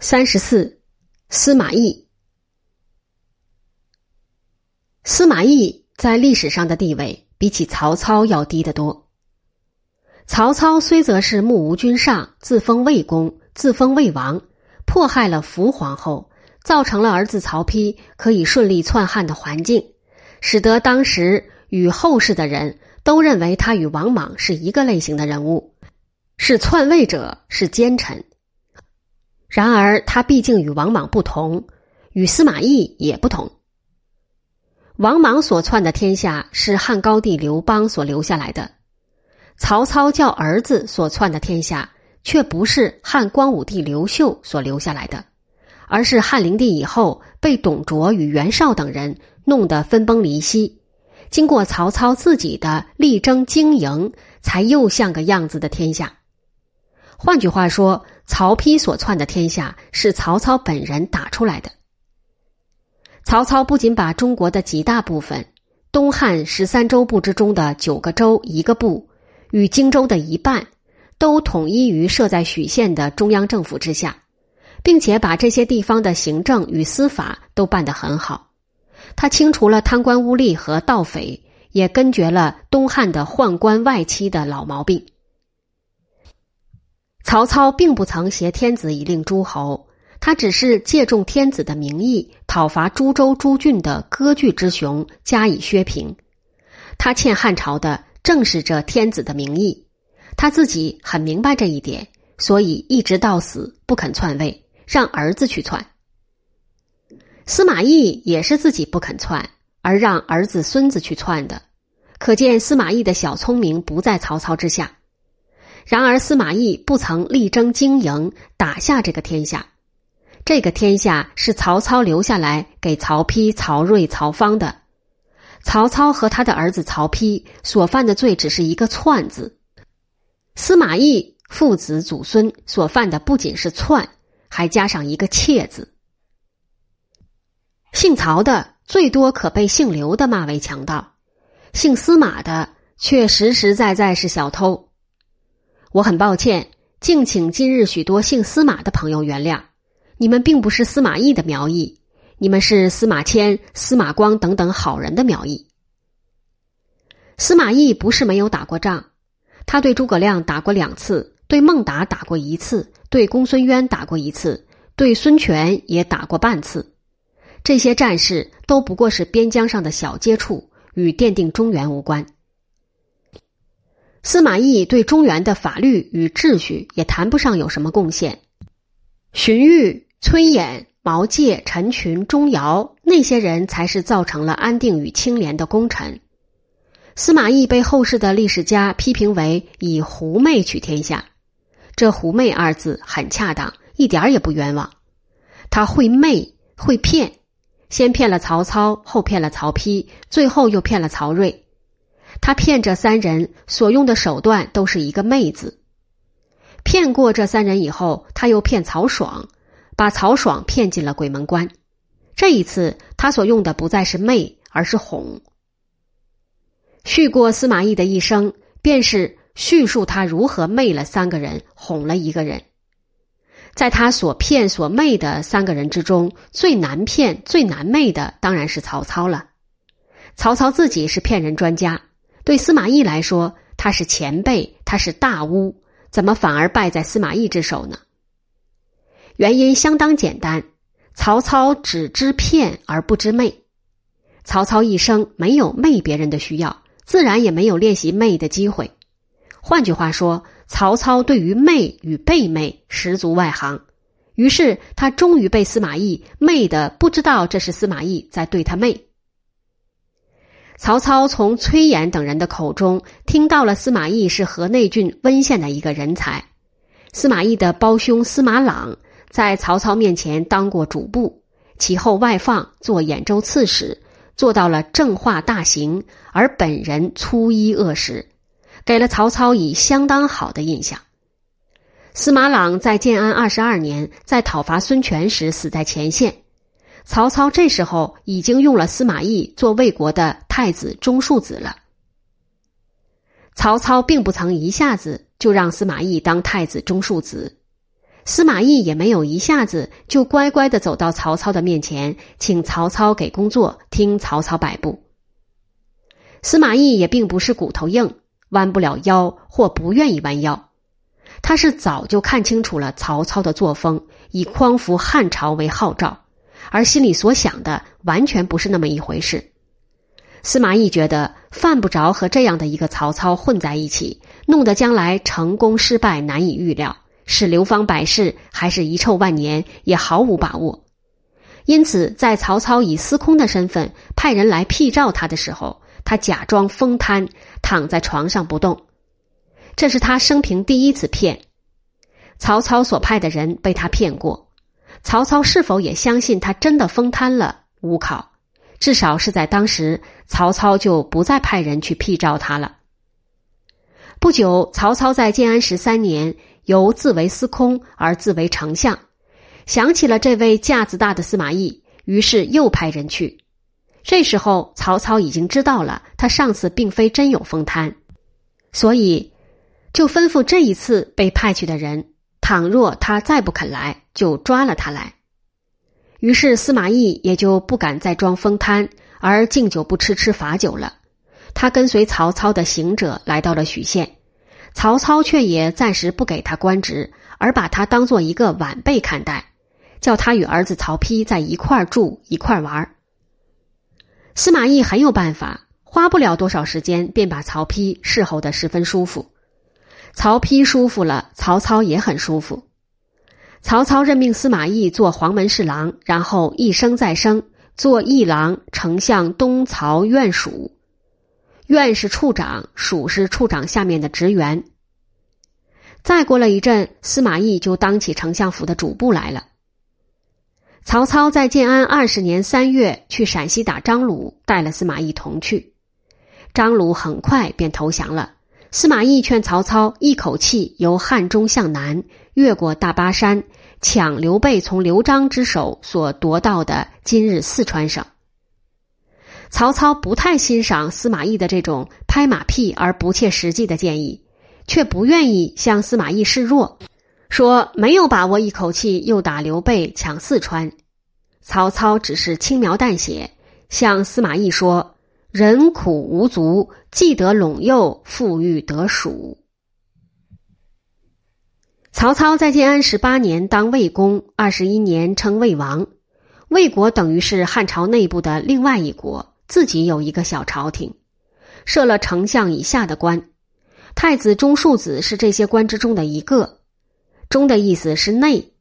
三十四，司马懿。司马懿在历史上的地位比起曹操要低得多。曹操虽则是目无君上，自封魏公，自封魏王，迫害了伏皇后，造成了儿子曹丕可以顺利篡汉的环境，使得当时与后世的人都认为他与王莽是一个类型的人物，是篡位者，是奸臣。然而，他毕竟与王莽不同，与司马懿也不同。王莽所篡的天下是汉高帝刘邦所留下来的，曹操叫儿子所篡的天下却不是汉光武帝刘秀所留下来的，而是汉灵帝以后被董卓与袁绍等人弄得分崩离析，经过曹操自己的力争经营，才又像个样子的天下。换句话说，曹丕所篡的天下是曹操本人打出来的。曹操不仅把中国的几大部分——东汉十三州部之中的九个州一个部与荆州的一半，都统一于设在许县的中央政府之下，并且把这些地方的行政与司法都办得很好。他清除了贪官污吏和盗匪，也根绝了东汉的宦官外戚的老毛病。曹操并不曾挟天子以令诸侯，他只是借重天子的名义讨伐诸州诸郡的割据之雄，加以削平。他欠汉朝的正是这天子的名义，他自己很明白这一点，所以一直到死不肯篡位，让儿子去篡。司马懿也是自己不肯篡，而让儿子孙子去篡的，可见司马懿的小聪明不在曹操之下。然而，司马懿不曾力争经营，打下这个天下。这个天下是曹操留下来给曹丕、曹睿、曹芳的。曹操和他的儿子曹丕所犯的罪只是一个“篡”字，司马懿父子祖孙所犯的不仅是篡，还加上一个“窃”字。姓曹的最多可被姓刘的骂为强盗，姓司马的却实实在在是小偷。我很抱歉，敬请今日许多姓司马的朋友原谅，你们并不是司马懿的苗裔，你们是司马迁、司马光等等好人的苗裔。司马懿不是没有打过仗，他对诸葛亮打过两次，对孟达打过一次，对公孙渊打过一次，对孙权也打过半次。这些战事都不过是边疆上的小接触，与奠定中原无关。司马懿对中原的法律与秩序也谈不上有什么贡献。荀彧、崔琰、毛玠、陈群、钟繇那些人才是造成了安定与清廉的功臣。司马懿被后世的历史家批评为以狐媚取天下，这“狐媚”二字很恰当，一点也不冤枉。他会媚，会骗，先骗了曹操，后骗了曹丕，最后又骗了曹睿。他骗这三人所用的手段都是一个“媚”字。骗过这三人以后，他又骗曹爽，把曹爽骗进了鬼门关。这一次，他所用的不再是“媚”，而是“哄”。叙过司马懿的一生，便是叙述他如何媚了三个人，哄了一个人。在他所骗所媚的三个人之中，最难骗、最难媚的当然是曹操了。曹操自己是骗人专家。对司马懿来说，他是前辈，他是大巫，怎么反而败在司马懿之手呢？原因相当简单，曹操只知骗而不知媚。曹操一生没有媚别人的需要，自然也没有练习媚的机会。换句话说，曹操对于媚与被媚十足外行，于是他终于被司马懿媚的不知道这是司马懿在对他媚。曹操从崔琰等人的口中听到了司马懿是河内郡温县的一个人才。司马懿的胞兄司马朗在曹操面前当过主簿，其后外放做兖州刺史，做到了正化大行，而本人粗衣恶食，给了曹操以相当好的印象。司马朗在建安二十二年，在讨伐孙权时死在前线。曹操这时候已经用了司马懿做魏国的太子中庶子了。曹操并不曾一下子就让司马懿当太子中庶子，司马懿也没有一下子就乖乖的走到曹操的面前，请曹操给工作，听曹操摆布。司马懿也并不是骨头硬，弯不了腰或不愿意弯腰，他是早就看清楚了曹操的作风，以匡扶汉朝为号召，而心里所想的完全不是那么一回事。司马懿觉得犯不着和这样的一个曹操混在一起，弄得将来成功失败难以预料。是流芳百世，还是遗臭万年，也毫无把握。因此，在曹操以司空的身份派人来辟召他的时候，他假装疯瘫，躺在床上不动。这是他生平第一次骗。曹操所派的人被他骗过，曹操是否也相信他真的封贪了？无考。至少是在当时，曹操就不再派人去辟召他了。不久，曹操在建安十三年。由自为司空而自为丞相，想起了这位架子大的司马懿，于是又派人去。这时候曹操已经知道了他上次并非真有封贪，所以就吩咐这一次被派去的人，倘若他再不肯来，就抓了他来。于是司马懿也就不敢再装疯瘫，而敬酒不吃吃罚酒了。他跟随曹操的行者来到了许县。曹操却也暂时不给他官职，而把他当做一个晚辈看待，叫他与儿子曹丕在一块住一块玩。司马懿很有办法，花不了多少时间便把曹丕侍候的十分舒服。曹丕舒服了，曹操也很舒服。曹操任命司马懿做黄门侍郎，然后一升再升，做议郎、丞相、东曹院属。院是处长，属是处长下面的职员。再过了一阵，司马懿就当起丞相府的主簿来了。曹操在建安二十年三月去陕西打张鲁，带了司马懿同去。张鲁很快便投降了。司马懿劝曹操一口气由汉中向南，越过大巴山，抢刘备从刘璋之手所夺到的今日四川省。曹操不太欣赏司马懿的这种拍马屁而不切实际的建议，却不愿意向司马懿示弱，说没有把握一口气又打刘备抢四川。曹操只是轻描淡写向司马懿说：“人苦无足，既得陇右，富裕得蜀。”曹操在建安十八年当魏公，二十一年称魏王。魏国等于是汉朝内部的另外一国。自己有一个小朝廷，设了丞相以下的官，太子中庶子是这些官之中的一个。中的意思是内，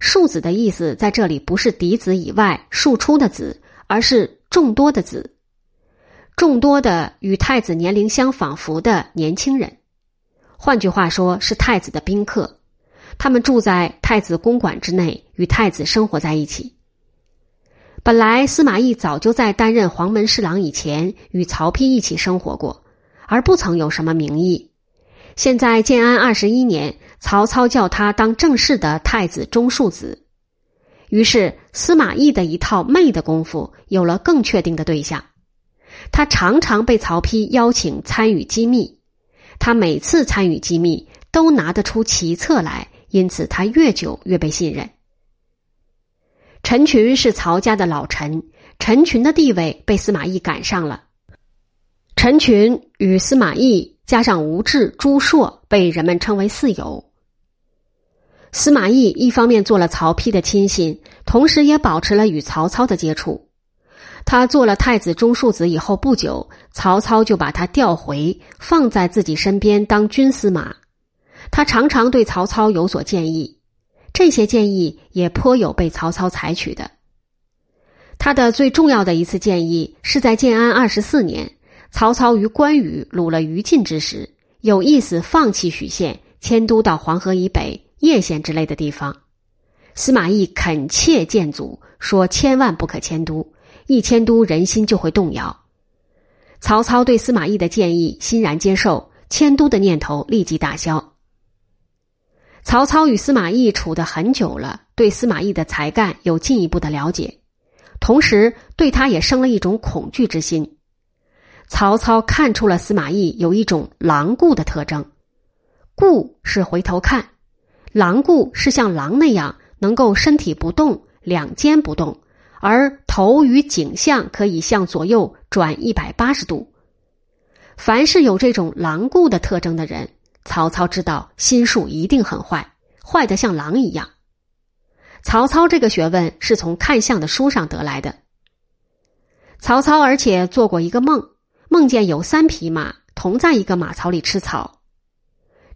庶子的意思在这里不是嫡子以外庶出的子，而是众多的子，众多的与太子年龄相仿佛的年轻人。换句话说，是太子的宾客，他们住在太子公馆之内，与太子生活在一起。本来司马懿早就在担任黄门侍郎以前与曹丕一起生活过，而不曾有什么名义。现在建安二十一年，曹操叫他当正式的太子中庶子，于是司马懿的一套媚的功夫有了更确定的对象。他常常被曹丕邀请参与机密，他每次参与机密都拿得出奇策来，因此他越久越被信任。陈群是曹家的老臣，陈群的地位被司马懿赶上了。陈群与司马懿加上吴质、朱硕，被人们称为四友。司马懿一方面做了曹丕的亲信，同时也保持了与曹操的接触。他做了太子中庶子以后不久，曹操就把他调回，放在自己身边当军司马。他常常对曹操有所建议。这些建议也颇有被曹操采取的。他的最重要的一次建议是在建安二十四年，曹操与关羽掳了于禁之时，有意思放弃许县，迁都到黄河以北叶县之类的地方。司马懿恳切谏阻，说千万不可迁都，一迁都人心就会动摇。曹操对司马懿的建议欣然接受，迁都的念头立即打消。曹操与司马懿处得很久了，对司马懿的才干有进一步的了解，同时对他也生了一种恐惧之心。曹操看出了司马懿有一种狼顾的特征，顾是回头看，狼顾是像狼那样能够身体不动，两肩不动，而头与颈项可以向左右转一百八十度。凡是有这种狼顾的特征的人，曹操知道心术一定很坏，坏的像狼一样。曹操这个学问是从看相的书上得来的。曹操而且做过一个梦，梦见有三匹马同在一个马槽里吃草，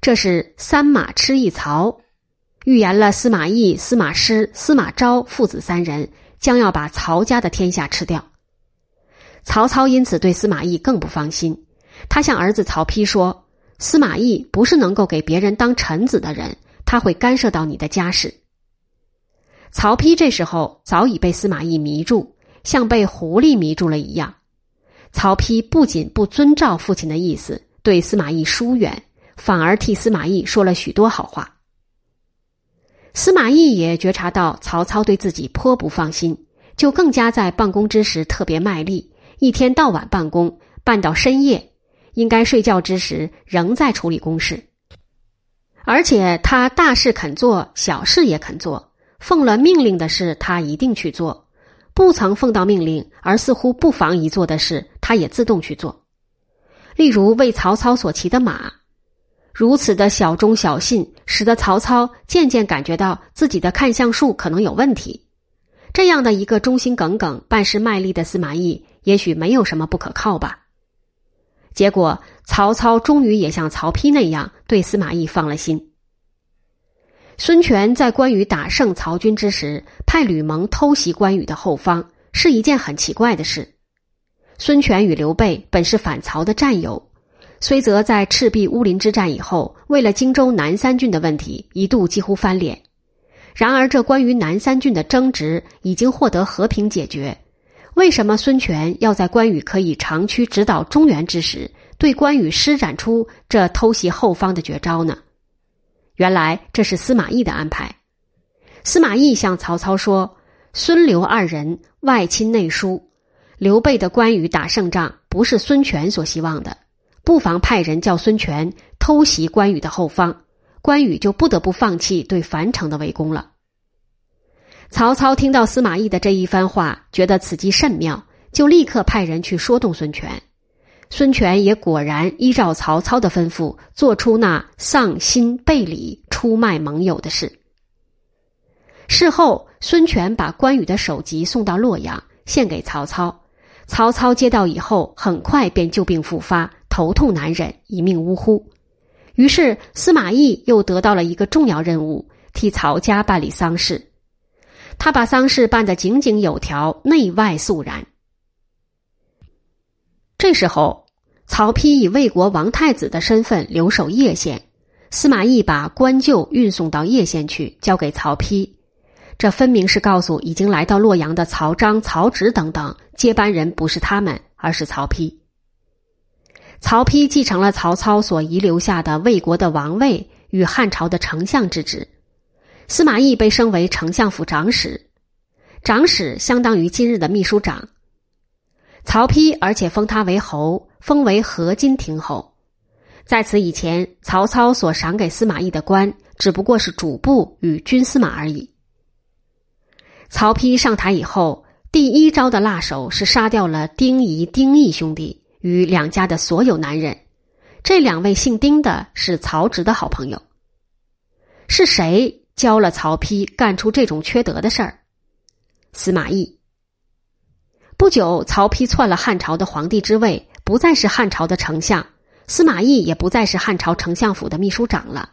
这是三马吃一槽，预言了司马懿、司马师、司马昭父子三人将要把曹家的天下吃掉。曹操因此对司马懿更不放心。他向儿子曹丕说：“司马懿不是能够给别人当臣子的人，他会干涉到你的家事。”曹丕这时候早已被司马懿迷住，像被狐狸迷住了一样。曹丕不仅不遵照父亲的意思对司马懿疏远，反而替司马懿说了许多好话。司马懿也觉察到曹操对自己颇不放心，就更加在办公之时特别卖力，一天到晚办公，办到深夜。应该睡觉之时，仍在处理公事，而且他大事肯做，小事也肯做。奉了命令的事，他一定去做；不曾奉到命令，而似乎不妨一做的事，他也自动去做。例如为曹操所骑的马，如此的小忠小信，使得曹操渐渐感觉到自己的看相术可能有问题。这样的一个忠心耿耿、办事卖力的司马懿，也许没有什么不可靠吧。结果，曹操终于也像曹丕那样对司马懿放了心。孙权在关羽打胜曹军之时，派吕蒙偷袭关羽的后方，是一件很奇怪的事。孙权与刘备本是反曹的战友，虽则在赤壁乌林之战以后，为了荆州南三郡的问题，一度几乎翻脸。然而，这关于南三郡的争执已经获得和平解决。为什么孙权要在关羽可以长驱直捣中原之时，对关羽施展出这偷袭后方的绝招呢？原来这是司马懿的安排。司马懿向曹操说：“孙刘二人外亲内疏，刘备的关羽打胜仗不是孙权所希望的，不妨派人叫孙权偷袭关羽的后方，关羽就不得不放弃对樊城的围攻了。”曹操听到司马懿的这一番话，觉得此计甚妙，就立刻派人去说动孙权。孙权也果然依照曹操的吩咐，做出那丧心背礼、出卖盟友的事。事后，孙权把关羽的首级送到洛阳，献给曹操。曹操接到以后，很快便旧病复发，头痛难忍，一命呜呼。于是，司马懿又得到了一个重要任务，替曹家办理丧事。他把丧事办得井井有条，内外肃然。这时候，曹丕以魏国王太子的身份留守叶县，司马懿把官旧运送到叶县去，交给曹丕。这分明是告诉已经来到洛阳的曹彰、曹植等等接班人不是他们，而是曹丕。曹丕继承了曹操所遗留下的魏国的王位与汉朝的丞相之职。司马懿被升为丞相府长史，长史相当于今日的秘书长。曹丕而且封他为侯，封为河津亭侯。在此以前，曹操所赏给司马懿的官只不过是主簿与军司马而已。曹丕上台以后，第一招的辣手是杀掉了丁仪、丁义兄弟与两家的所有男人。这两位姓丁的是曹植的好朋友，是谁？教了曹丕干出这种缺德的事儿，司马懿。不久，曹丕篡了汉朝的皇帝之位，不再是汉朝的丞相，司马懿也不再是汉朝丞相府的秘书长了，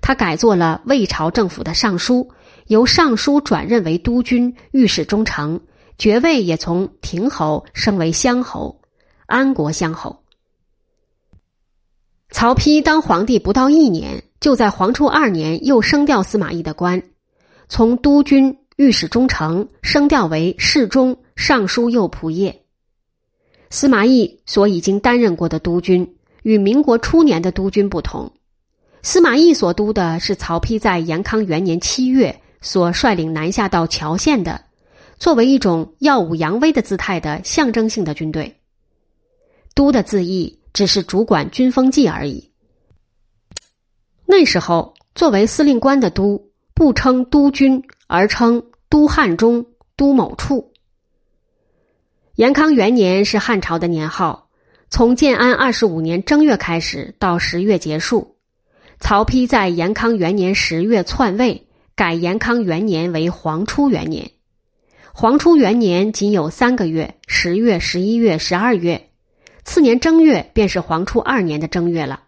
他改做了魏朝政府的尚书，由尚书转任为督军、御史中丞，爵位也从亭侯升为乡侯，安国相侯。曹丕当皇帝不到一年。就在黄初二年，又升调司马懿的官，从督军、御史中丞升调为侍中、尚书右仆射。司马懿所已经担任过的督军，与民国初年的督军不同。司马懿所督的是曹丕在延康元年七月所率领南下到谯县的，作为一种耀武扬威的姿态的象征性的军队。都的字义只是主管军风纪而已。那时候，作为司令官的都，不称督军，而称都汉中、都某处。延康元年是汉朝的年号，从建安二十五年正月开始到十月结束。曹丕在延康元年十月篡位，改延康元年为黄初元年。黄初元年仅有三个月：十月、十一月、十二月。次年正月便是皇初二年的正月了。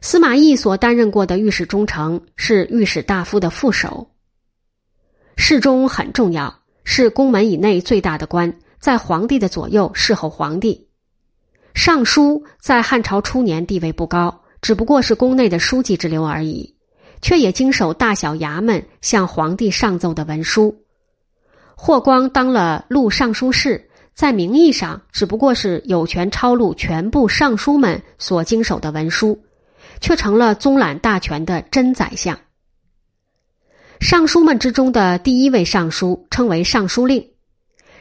司马懿所担任过的御史中丞是御史大夫的副手。侍中很重要，是宫门以内最大的官，在皇帝的左右侍候皇帝。尚书在汉朝初年地位不高，只不过是宫内的书记之流而已，却也经手大小衙门向皇帝上奏的文书。霍光当了录尚书事。在名义上，只不过是有权抄录全部尚书们所经手的文书，却成了宗览大权的真宰相。尚书们之中的第一位尚书称为尚书令。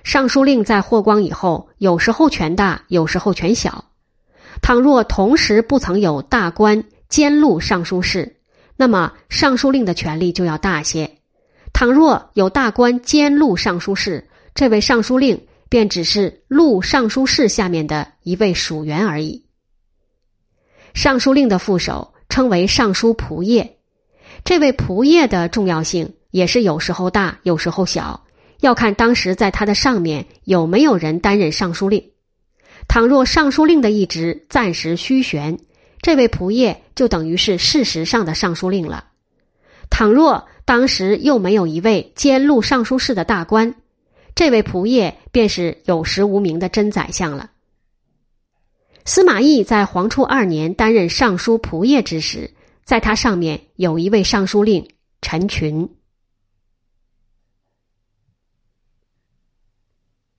尚书令在霍光以后，有时候权大，有时候权小。倘若同时不曾有大官兼录尚书事，那么尚书令的权力就要大些；倘若有大官兼录尚书事，这位尚书令。便只是录尚书事下面的一位属员而已。尚书令的副手称为尚书仆射，这位仆射的重要性也是有时候大，有时候小，要看当时在他的上面有没有人担任尚书令。倘若尚书令的一职暂时虚悬，这位仆射就等于是事实上的尚书令了。倘若当时又没有一位兼录尚书事的大官。这位仆射便是有实无名的真宰相了。司马懿在黄初二年担任尚书仆射之时，在他上面有一位尚书令陈群。